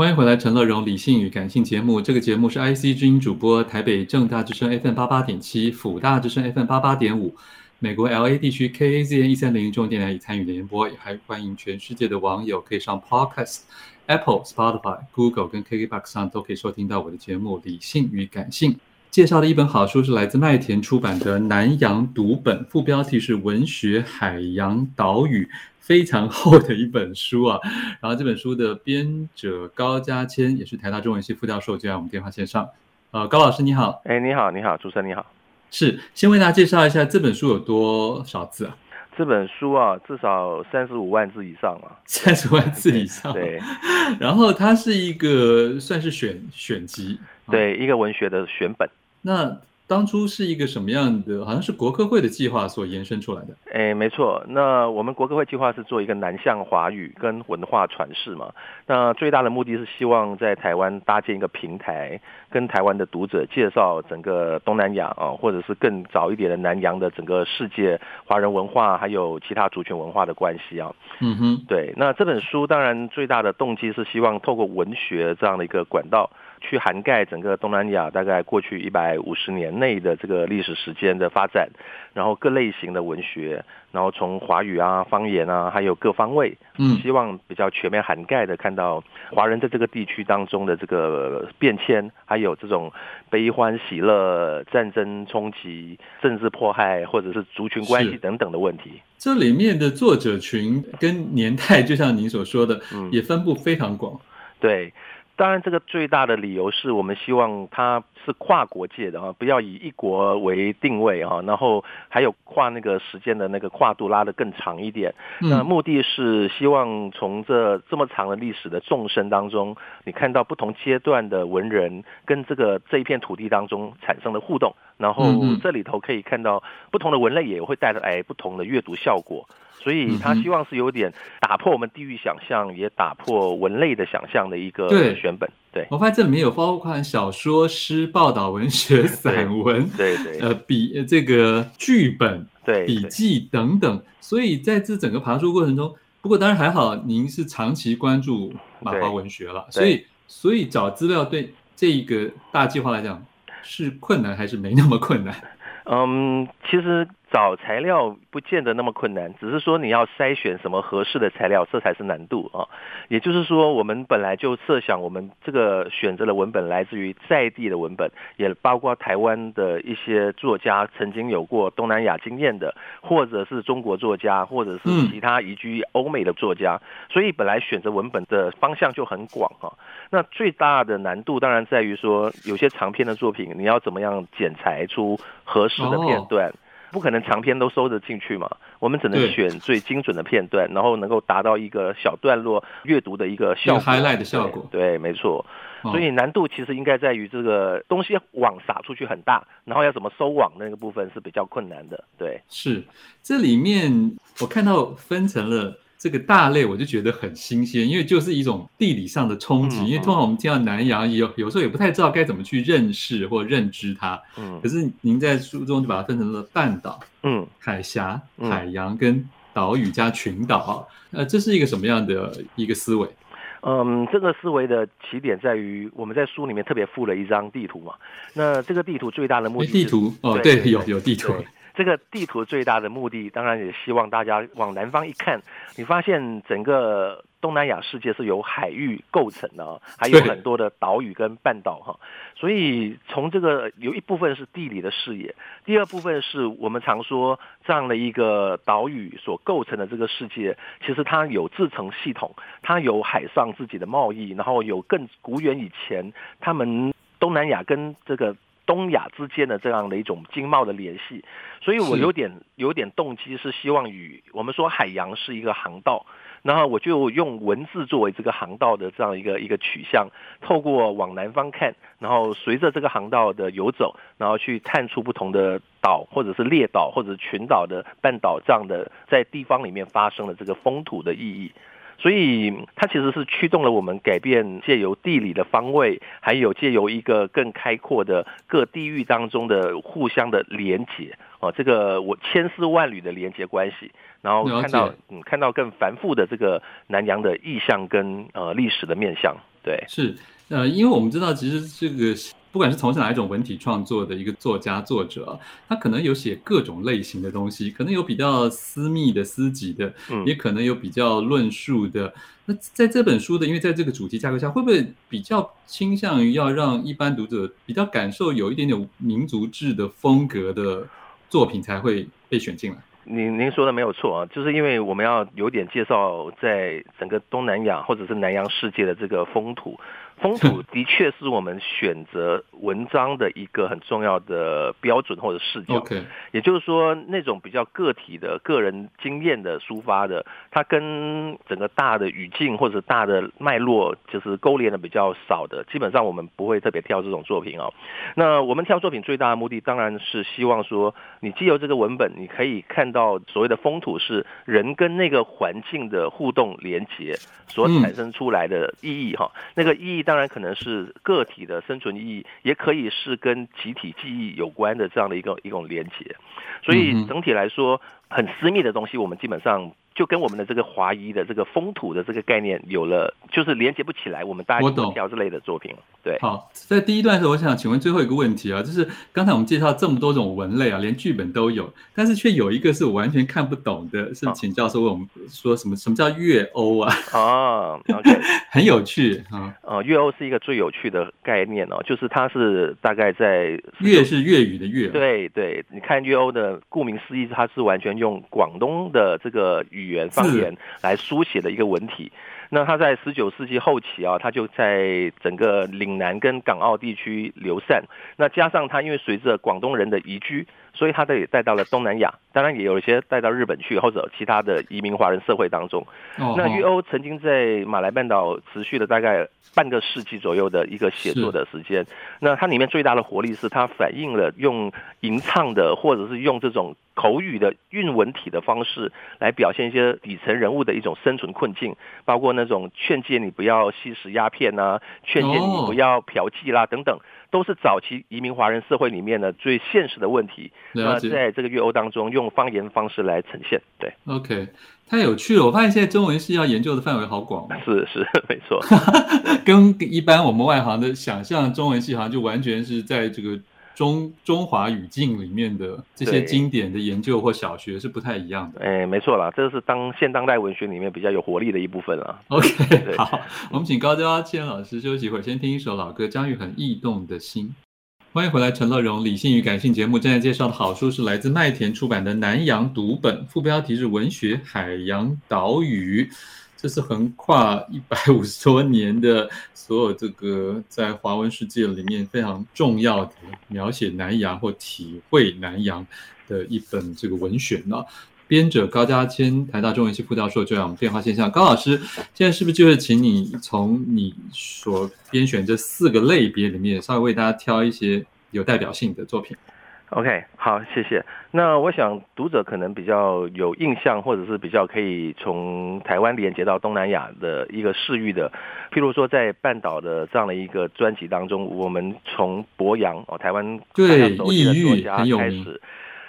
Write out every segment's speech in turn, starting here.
欢迎回来，陈乐融理性与感性节目。这个节目是 IC 之音主播，台北正大之声 FM 八八点七，辅大之声 FM 八八点五，美国 LA 地区 KAZN 一三零中电台已参与联播，也还欢迎全世界的网友可以上 Podcast、Apple、Spotify、Google 跟 KKBox 上都可以收听到我的节目《理性与感性》。介绍的一本好书是来自麦田出版的《南洋读本》，副标题是《文学海洋岛屿》，非常厚的一本书啊。然后这本书的编者高嘉谦也是台大中文系副教授，就在我们电话线上。呃，高老师你好。哎，你好，你好，主持人你好。是，先为大家介绍一下这本书有多少字啊？这本书啊，至少三十五万字以上啊。三十万字以上。对。对 然后它是一个算是选选集，对，一个文学的选本。那当初是一个什么样的？好像是国科会的计划所延伸出来的。哎，没错。那我们国科会计划是做一个南向华语跟文化传世嘛。那最大的目的是希望在台湾搭建一个平台，跟台湾的读者介绍整个东南亚啊，或者是更早一点的南洋的整个世界华人文化，还有其他族群文化的关系啊。嗯哼。对。那这本书当然最大的动机是希望透过文学这样的一个管道。去涵盖整个东南亚大概过去一百五十年内的这个历史时间的发展，然后各类型的文学，然后从华语啊、方言啊，还有各方位，嗯，希望比较全面涵盖的看到华人在这个地区当中的这个变迁，还有这种悲欢喜乐、战争冲击、政治迫害，或者是族群关系等等的问题。这里面的作者群跟年代，就像您所说的，嗯，也分布非常广，对。当然，这个最大的理由是我们希望它是跨国界的啊，不要以一国为定位啊，然后还有跨那个时间的那个跨度拉得更长一点。那目的是希望从这这么长的历史的纵深当中，你看到不同阶段的文人跟这个这一片土地当中产生的互动，然后这里头可以看到不同的文类也会带来不同的阅读效果。所以他希望是有点打破我们地域想象，也打破文类的想象的一个选本。对，我发现这里面有包括小说、诗、报道文学、散文，对对，呃，笔这个剧本、对笔记等等。所以在这整个爬书过程中，不过当然还好，您是长期关注马华文学了，所以所以找资料对这一个大计划来讲是困难还是没那么困难？嗯，其实。找材料不见得那么困难，只是说你要筛选什么合适的材料，这才是难度啊。也就是说，我们本来就设想，我们这个选择的文本来自于在地的文本，也包括台湾的一些作家曾经有过东南亚经验的，或者是中国作家，或者是其他移居欧美的作家。所以本来选择文本的方向就很广啊。那最大的难度当然在于说，有些长篇的作品，你要怎么样剪裁出合适的片段。不可能长篇都收得进去嘛，我们只能选最精准的片段，然后能够达到一个小段落阅读的一个效果，highlight 的效果。对，对，没错。所以难度其实应该在于这个东西网撒出去很大，然后要怎么收网那个部分是比较困难的。对，是这里面我看到分成了。这个大类我就觉得很新鲜，因为就是一种地理上的冲击。嗯、因为通常我们听到南洋，有有时候也不太知道该怎么去认识或认知它。嗯，可是您在书中就把它分成了半岛、嗯，海峡、海洋跟岛屿加群岛。呃，这是一个什么样的一个思维？嗯，这个思维的起点在于我们在书里面特别附了一张地图嘛。那这个地图最大的目的是，地图哦，对，有有地图。这个地图最大的目的，当然也希望大家往南方一看，你发现整个东南亚世界是由海域构成的，还有很多的岛屿跟半岛哈。所以从这个有一部分是地理的视野，第二部分是我们常说这样的一个岛屿所构成的这个世界，其实它有自成系统，它有海上自己的贸易，然后有更古远以前他们东南亚跟这个。东亚之间的这样的一种经贸的联系，所以我有点有点动机是希望与我们说海洋是一个航道，然后我就用文字作为这个航道的这样一个一个取向，透过往南方看，然后随着这个航道的游走，然后去探出不同的岛或者是列岛或者群岛的半岛这样的在地方里面发生的这个风土的意义。所以它其实是驱动了我们改变，借由地理的方位，还有借由一个更开阔的各地域当中的互相的连接哦，这个我千丝万缕的连接关系，然后看到嗯看到更繁复的这个南洋的意象跟呃历史的面向。对，是呃，因为我们知道，其实这个。不管是从事哪一种文体创作的一个作家作者，他可能有写各种类型的东西，可能有比较私密的、私己的，嗯，也可能有比较论述的。那在这本书的，因为在这个主题架构下，会不会比较倾向于要让一般读者比较感受有一点点民族志的风格的作品才会被选进来？您您说的没有错啊，就是因为我们要有点介绍在整个东南亚或者是南洋世界的这个风土。风土的确是我们选择文章的一个很重要的标准或者视角。也就是说，那种比较个体的个人经验的抒发的，它跟整个大的语境或者大的脉络就是勾连的比较少的，基本上我们不会特别挑这种作品哦。那我们挑作品最大的目的，当然是希望说，你既有这个文本，你可以看到所谓的风土是人跟那个环境的互动连结所产生出来的意义哈，那个意义。当然可能是个体的生存意义，也可以是跟集体记忆有关的这样的一个一种连接。所以整体来说，很私密的东西，我们基本上。就跟我们的这个华裔的这个风土的这个概念有了，就是连接不起来。我们大家都调之类的作品。对，好，在第一段的时候，我想请问最后一个问题啊，就是刚才我们介绍这么多种文类啊，连剧本都有，但是却有一个是我完全看不懂的，是请教授为我们说什么？什么叫粤欧啊？哦 很有趣啊。呃，粤欧是一个最有趣的概念哦，就是它是大概在粤是粤语的粤。对对，你看粤欧的顾名思义，它是完全用广东的这个语。语言方言来书写的一个文体，那他在十九世纪后期啊，他就在整个岭南跟港澳地区流散。那加上他因为随着广东人的移居，所以他也带到了东南亚，当然也有一些带到日本去或者其他的移民华人社会当中。那粤欧曾经在马来半岛持续了大概半个世纪左右的一个写作的时间。那它里面最大的活力是它反映了用吟唱的或者是用这种。口语的韵文体的方式来表现一些底层人物的一种生存困境，包括那种劝诫你不要吸食鸦片啊，劝诫你不要嫖妓啦等等，都是早期移民华人社会里面的最现实的问题。那在这个粤欧当中，用方言方式来呈现。对，OK，太有趣了。我发现现在中文系要研究的范围好广。是是，没错，跟一般我们外行的想象，中文系好像就完全是在这个。中中华语境里面的这些经典的研究或小学是不太一样的。哎，没错啦，这是当现当代文学里面比较有活力的一部分了。OK，好，我们请高嘉千老师休息一会儿，先听一首老歌，姜育恒《异动的心》。欢迎回来，陈乐融理性与感性节目正在介绍的好书是来自麦田出版的《南洋读本》，副标题是《文学海洋岛屿》。这是横跨一百五十多年的所有这个在华文世界里面非常重要的描写南洋或体会南洋的一本这个文选呢。编者高嘉千，台大中文系副教授，就让我们电话线上。高老师，现在是不是就是请你从你所编选这四个类别里面，稍微为大家挑一些有代表性的作品？OK，好，谢谢。那我想读者可能比较有印象，或者是比较可以从台湾连接到东南亚的一个视域的，譬如说在半岛的这样的一个专辑当中，我们从博洋哦，台湾大家熟悉的作家开始。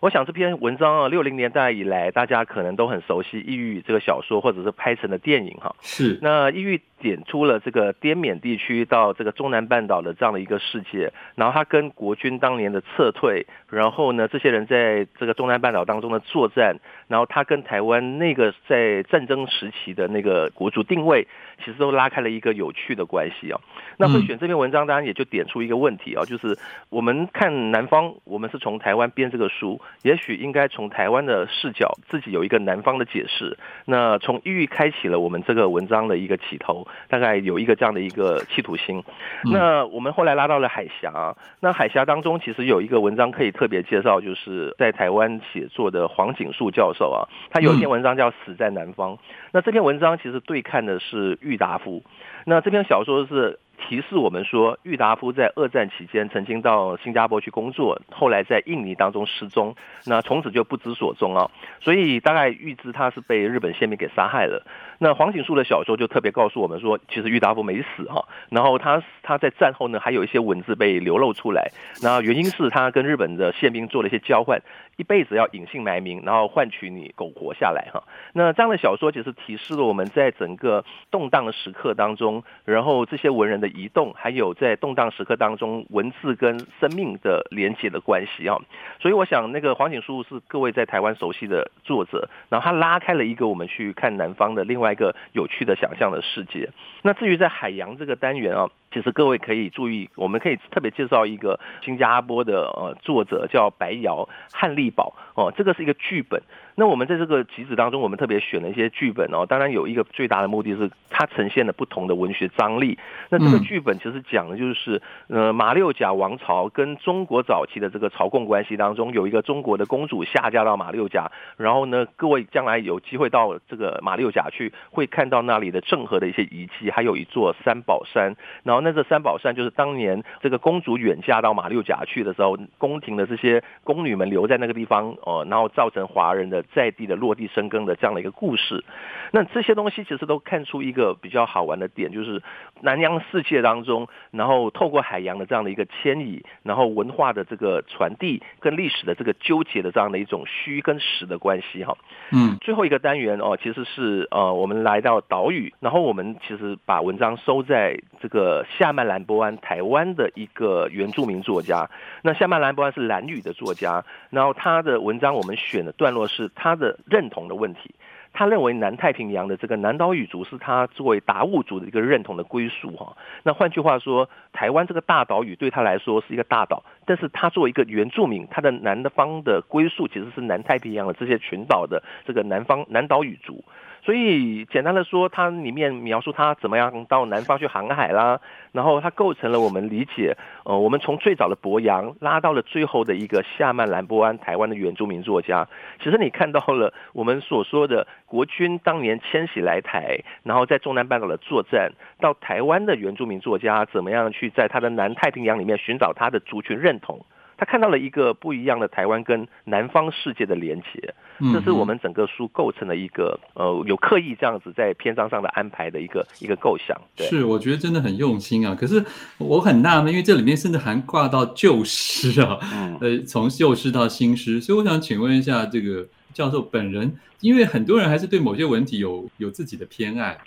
我想这篇文章啊，六零年代以来，大家可能都很熟悉《抑郁》这个小说，或者是拍成的电影哈。是。那《异域》点出了这个滇缅地区到这个中南半岛的这样的一个世界，然后他跟国军当年的撤退，然后呢，这些人在这个中南半岛当中的作战，然后他跟台湾那个在战争时期的那个国族定位，其实都拉开了一个有趣的关系啊。那会选这篇文章，当然也就点出一个问题啊，就是我们看南方，我们是从台湾编这个书。也许应该从台湾的视角，自己有一个南方的解释。那从异域开启了我们这个文章的一个起头，大概有一个这样的一个企图心。那我们后来拉到了海峡，那海峡当中其实有一个文章可以特别介绍，就是在台湾写作的黄锦树教授啊，他有一篇文章叫《死在南方》。那这篇文章其实对看的是郁达夫。那这篇小说是。提示我们说，郁达夫在二战期间曾经到新加坡去工作，后来在印尼当中失踪，那从此就不知所踪啊。所以大概预知他是被日本宪兵给杀害了。那黄景树的小说就特别告诉我们说，其实郁达夫没死哈，然后他他在战后呢还有一些文字被流露出来，那原因是他跟日本的宪兵做了一些交换，一辈子要隐姓埋名，然后换取你苟活下来哈。那这样的小说其实提示了我们在整个动荡的时刻当中，然后这些文人的移动，还有在动荡时刻当中文字跟生命的连接的关系啊。所以我想那个黄景书是各位在台湾熟悉的作者，然后他拉开了一个我们去看南方的另外一个有趣的想象的世界。那至于在海洋这个单元啊，其实各位可以注意，我们可以特别介绍一个新加坡的呃作者叫白瑶汉丽宝哦，这个是一个剧本。那我们在这个集子当中，我们特别选了一些剧本哦。当然有一个最大的目的是它呈现了不同的文学张力。那这个剧本其实讲的就是，呃，马六甲王朝跟中国早期的这个朝贡关系当中，有一个中国的公主下嫁到马六甲，然后呢，各位将来有机会到这个马六甲去，会看到那里的郑和的一些遗迹，还有一座三宝山。然后那这三宝山就是当年这个公主远嫁到马六甲去的时候，宫廷的这些宫女们留在那个地方哦，然后造成华人的。在地的落地生根的这样的一个故事，那这些东西其实都看出一个比较好玩的点，就是南洋世界当中，然后透过海洋的这样的一个迁移，然后文化的这个传递跟历史的这个纠结的这样的一种虚跟实的关系哈。嗯，最后一个单元哦，其实是呃我们来到岛屿，然后我们其实把文章收在这个夏曼兰波安，台湾的一个原住民作家。那夏曼兰波安是兰语的作家，然后他的文章我们选的段落是。他的认同的问题，他认为南太平洋的这个南岛语族是他作为达悟族的一个认同的归属哈。那换句话说，台湾这个大岛屿对他来说是一个大岛，但是他作为一个原住民，他的南方的归属其实是南太平洋的这些群岛的这个南方南岛语族。所以简单的说，它里面描述他怎么样到南方去航海啦，然后它构成了我们理解，呃，我们从最早的博洋拉到了最后的一个夏曼兰波安，台湾的原住民作家。其实你看到了我们所说的国军当年迁徙来台，然后在中南半岛的作战，到台湾的原住民作家怎么样去在他的南太平洋里面寻找他的族群认同。他看到了一个不一样的台湾跟南方世界的连结，这是我们整个书构成的一个呃有刻意这样子在篇章上的安排的一个一个构想。对，是，我觉得真的很用心啊。可是我很纳闷，因为这里面甚至还挂到旧诗啊，呃，从旧诗到新诗，所以我想请问一下这个教授本人，因为很多人还是对某些文体有有自己的偏爱，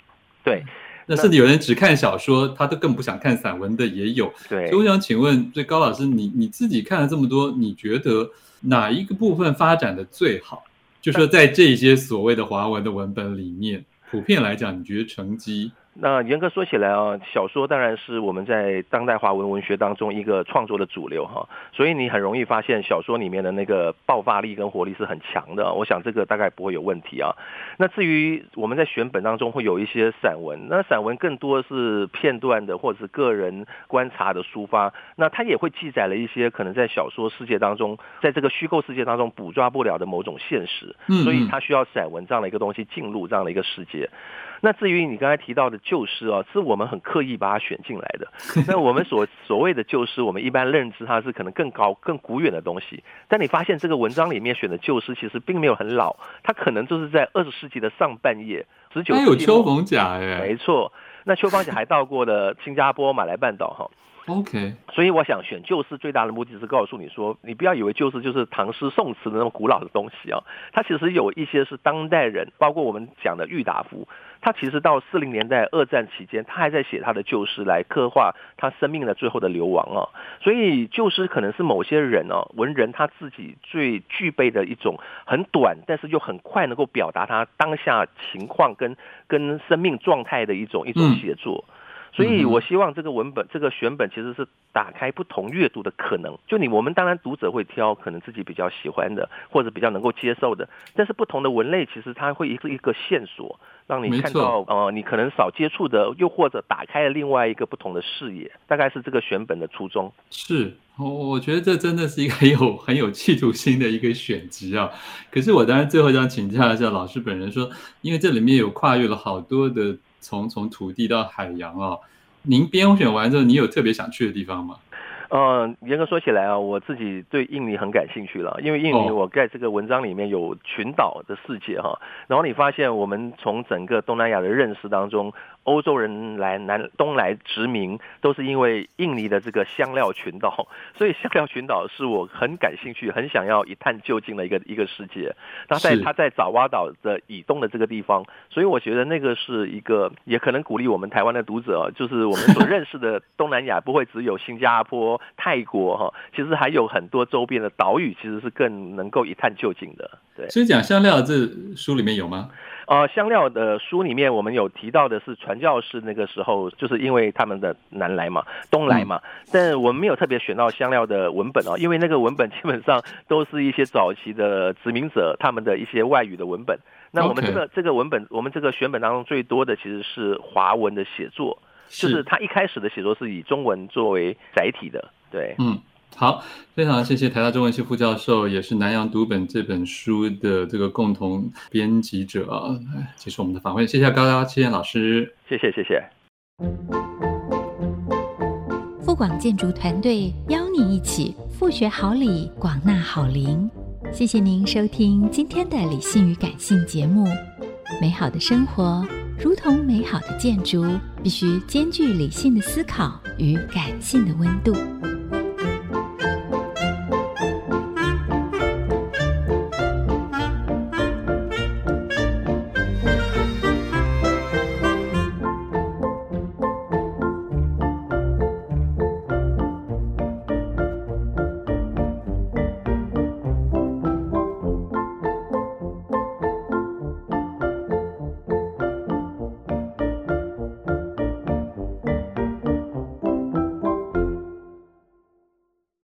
对。那甚至有人只看小说，他都更不想看散文的也有。对，所以我想请问，这高老师，你你自己看了这么多，你觉得哪一个部分发展的最好？就说在这些所谓的华文的文本里面，普遍来讲，你觉得成绩？那严格说起来啊，小说当然是我们在当代华文文学当中一个创作的主流哈，所以你很容易发现小说里面的那个爆发力跟活力是很强的。我想这个大概不会有问题啊。那至于我们在选本当中会有一些散文，那散文更多是片段的或者是个人观察的抒发，那它也会记载了一些可能在小说世界当中，在这个虚构世界当中捕捉不了的某种现实，所以它需要散文这样的一个东西进入这样的一个世界。那至于你刚才提到的旧诗哦，是我们很刻意把它选进来的。那我们所所谓的旧诗，我们一般认知它是可能更高、更古远的东西。但你发现这个文章里面选的旧诗，其实并没有很老，它可能就是在二十世纪的上半叶，十九世纪。有秋逢甲哎，没错。那丘逢甲还到过了新加坡、马来半岛哈。OK，所以我想选旧诗最大的目的是告诉你说，你不要以为旧诗就是唐诗宋词的那种古老的东西啊，它其实有一些是当代人，包括我们讲的郁达夫，他其实到四零年代二战期间，他还在写他的旧诗来刻画他生命的最后的流亡啊。所以旧诗可能是某些人哦，文人他自己最具备的一种很短，但是又很快能够表达他当下情况跟跟生命状态的一种一种写作。嗯所以，我希望这个文本、这个选本其实是打开不同阅读的可能。就你，我们当然读者会挑可能自己比较喜欢的，或者比较能够接受的。但是不同的文类，其实它会一个一个线索，让你看到呃，你可能少接触的，又或者打开了另外一个不同的视野。大概是这个选本的初衷。是，我我觉得这真的是一个很有很有企图心的一个选集啊。可是我当然最后想请教一下老师本人说，因为这里面有跨越了好多的。从从土地到海洋啊、哦，您编选完之后，你有特别想去的地方吗？嗯，严格说起来啊，我自己对印尼很感兴趣了，因为印尼我在这个文章里面有群岛的世界哈，然后你发现我们从整个东南亚的认识当中。欧洲人来南东来殖民，都是因为印尼的这个香料群岛，所以香料群岛是我很感兴趣、很想要一探究竟的一个一个世界。那在它在爪哇岛的以东的这个地方，所以我觉得那个是一个，也可能鼓励我们台湾的读者，就是我们所认识的东南亚不会只有新加坡、泰国哈，其实还有很多周边的岛屿，其实是更能够一探究竟的。对，所以讲香料这书里面有吗？呃，香料的书里面，我们有提到的是传教士那个时候，就是因为他们的南来嘛，东来嘛，嗯、但我们没有特别选到香料的文本哦，因为那个文本基本上都是一些早期的殖民者他们的一些外语的文本。那我们这个.这个文本，我们这个选本当中最多的其实是华文的写作，就是他一开始的写作是以中文作为载体的，对，嗯。好，非常谢谢台大中文系副教授，也是南洋读本这本书的这个共同编辑者啊，接受我们的访问，谢谢高高千老师，谢谢谢谢。富广建筑团队邀你一起富学好礼，广纳好邻。谢谢您收听今天的理性与感性节目。美好的生活如同美好的建筑，必须兼具理性的思考与感性的温度。